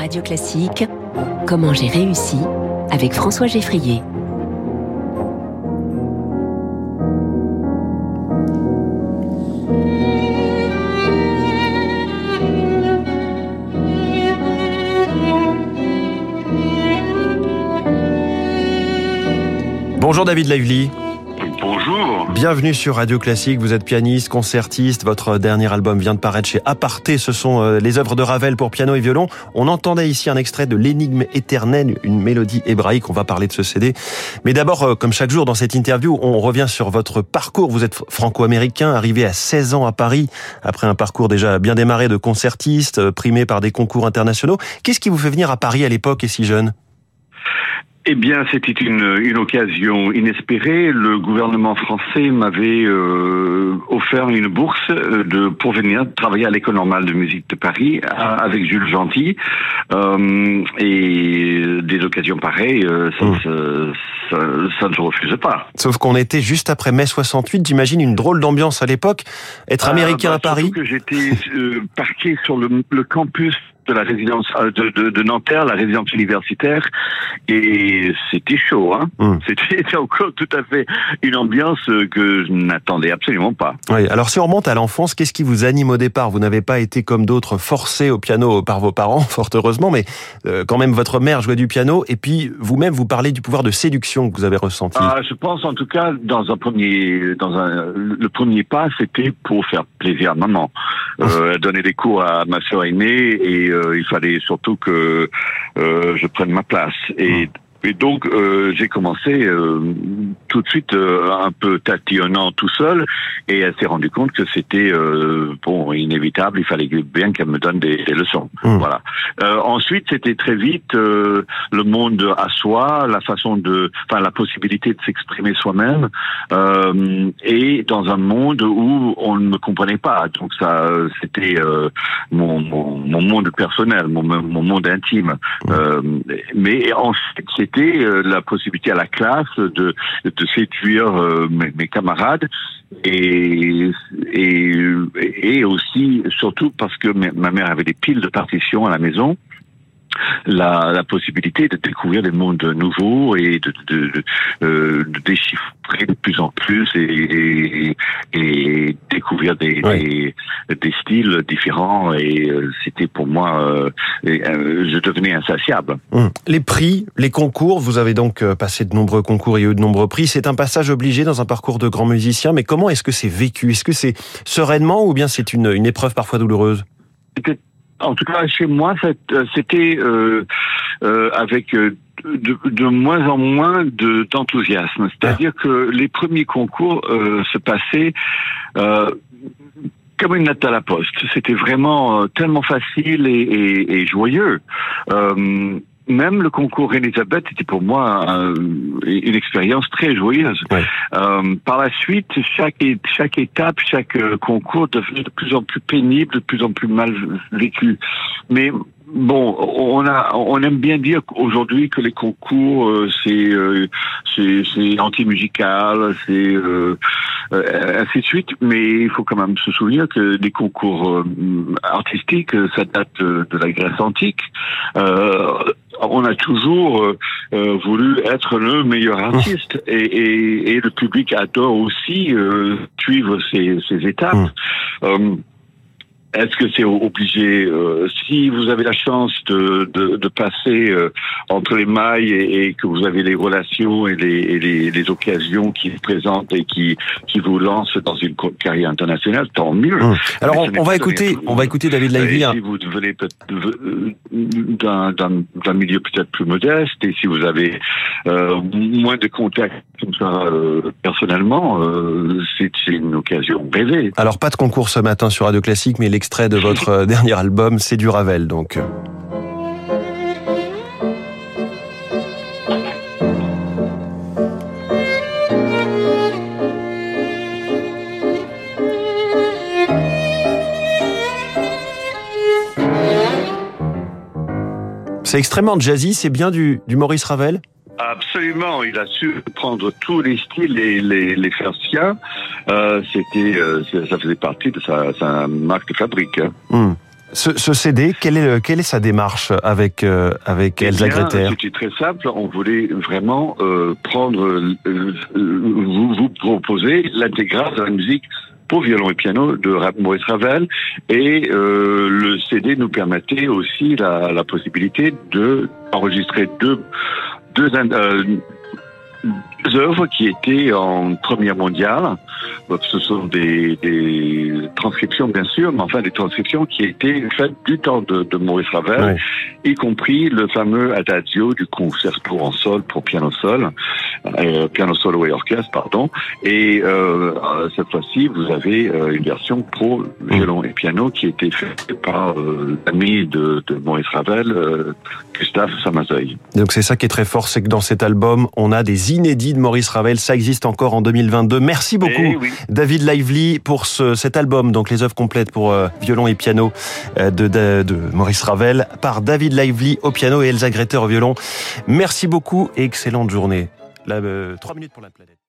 Radio Classique, Comment j'ai réussi avec François Geffrier. Bonjour David Lively. Bonjour. Bienvenue sur Radio Classique. Vous êtes pianiste, concertiste. Votre dernier album vient de paraître chez Aparté. Ce sont euh, les œuvres de Ravel pour piano et violon. On entendait ici un extrait de L'énigme éternelle, une mélodie hébraïque. On va parler de ce CD. Mais d'abord, euh, comme chaque jour dans cette interview, on revient sur votre parcours. Vous êtes franco-américain, arrivé à 16 ans à Paris, après un parcours déjà bien démarré de concertiste, euh, primé par des concours internationaux. Qu'est-ce qui vous fait venir à Paris à l'époque et si jeune? Eh bien, c'était une, une occasion inespérée. Le gouvernement français m'avait euh, offert une bourse euh, de pour venir travailler à l'école normale de musique de Paris avec Jules Gentil. Euh, et des occasions pareilles, euh, ça, Mmh. ça, ça ne se refuse pas. Sauf qu'on était juste après mai 68. J'imagine une drôle d'ambiance à l'époque. Être américain Ah, bah, à Paris. que j'étais parqué sur le, le campus de la résidence euh, de, de, de Nanterre, la résidence universitaire, et c'était chaud. Hein Hum. C'était encore tout à fait une ambiance que je n'attendais absolument pas. Oui. Alors si on remonte à l'enfance, qu'est-ce qui vous anime au départ? Vous n'avez pas été comme d'autres forcé au piano par vos parents, fort heureusement, mais euh, quand même votre mère jouait du piano et puis vous-même vous parlez du pouvoir de séduction que vous avez ressenti. Ah, je pense en tout cas dans un premier, dans un, le premier pas, c'était pour faire plaisir à maman. Euh, elle donnait des cours à ma sœur aînée et euh, il fallait surtout que euh, je prenne ma place. Et et donc euh, j'ai commencé euh, tout de suite euh, un peu tatillonnant tout seul et elle s'est rendue compte que c'était euh, bon inévitable, il fallait bien qu'elle me donne des, des leçons. Mm. Voilà. Euh, ensuite c'était très vite euh, le monde à soi, la façon de, enfin la possibilité de s'exprimer soi-même euh, et dans un monde où on ne me comprenait pas. Donc ça c'était euh, mon, mon, mon monde personnel, mon, mon monde intime. Euh, mais ensuite, c'était euh, la possibilité à la classe de, de séduire euh, mes, camarades et, et, et aussi, surtout parce que ma ma mère avait des piles de partitions à la maison, la, la possibilité de découvrir des mondes nouveaux et de, de, de, euh, de déchiffrer de plus en plus et, et, et découvrir des, Oui. des, des styles différents et euh, c'était pour moi, euh, et, je devenais insatiable. Hum. Les prix, les concours, vous avez donc passé de nombreux concours et eu de nombreux prix. C'est un passage obligé dans un parcours de grand musicien, mais comment est-ce que c'est vécu? Est-ce que c'est sereinement ou bien c'est une, une épreuve parfois douloureuse? C'était- en tout cas, chez moi, euh, c'était euh, euh, avec euh, de, de moins en moins de- d'enthousiasme. C'est-à-dire que les premiers concours euh, se passaient euh, comme une lettre à la poste. C'était vraiment tellement facile et, et- et joyeux. Euh, même le concours Elisabeth était pour moi euh, une expérience très joyeuse. Ouais. Euh, par la suite, chaque, étape, chaque euh, concours devenait de plus en plus pénible, de plus en plus mal vécu. Mais bon, on a, on aime bien dire aujourd'hui que les concours euh, c'est euh, c'est c'est anti-musical, c'est euh, euh, ainsi de suite. Mais il faut quand même se souvenir que les concours euh, artistiques, euh, ça date de, de la Grèce antique. Euh, on a toujours euh, euh, voulu être le meilleur artiste et, et, et le public adore aussi euh, suivre ces, ces étapes. Mm. Est-ce que c'est obligé euh, Si vous avez la chance de, de, de passer euh, entre les mailles et, et que vous avez les relations et les, et les, les occasions qui se présentent et qui, qui vous lancent dans une carrière internationale, tant mieux. Hum. Alors on, va écouter, on va écouter David et hein. si vous venez euh, d'un milieu peut-être plus modeste et si vous avez euh, moins de contacts comme ça euh, personnellement, euh, c'est une occasion rêvée. Alors pas de concours ce matin sur Radio Classique, mais l'extrait de votre euh, dernier album, c'est du Ravel. Donc euh. c'est extrêmement jazzy. C'est bien du, du Maurice Ravel? Absolument, il a su prendre tous les styles et les, les faire siens. Euh, C'était, euh, ça faisait partie de sa, sa marque de fabrique. hein. Hum. Ce, ce CD, quelle est, quelle est sa démarche avec, euh, avec Eh Elsa Greter? C'était très simple. On voulait vraiment euh, prendre, euh, vous, vous proposer l'intégrale de la musique pour violon et piano de Maurice Ravel et euh, le CD nous permettait aussi la, la possibilité de enregistrer deux deux, in- euh, deux œuvres qui étaient en première mondiale. Ce sont des, des transcriptions, bien sûr, mais enfin des transcriptions qui étaient faites du temps de, de Maurice Ravel, y compris le fameux Adagio du concerto en sol pour piano sol, euh, piano solo et orchestre, pardon. Et euh, cette fois-ci, vous avez euh, une version pour violon et piano qui a été faite par euh, l'ami de, de Maurice Ravel, Gustave Samazoy. Donc c'est ça qui est très fort, c'est que dans cet album, on a des inédits de Maurice Ravel. Ça existe encore en 2022. Merci beaucoup, Eh oui. David Lively, pour ce, cet album. Donc les œuvres complètes pour euh, violon et piano euh, de, de, de Maurice Ravel par David Lively au piano et Elsa Greter au violon. Merci beaucoup et excellente journée. Là, euh, trois minutes pour la planète.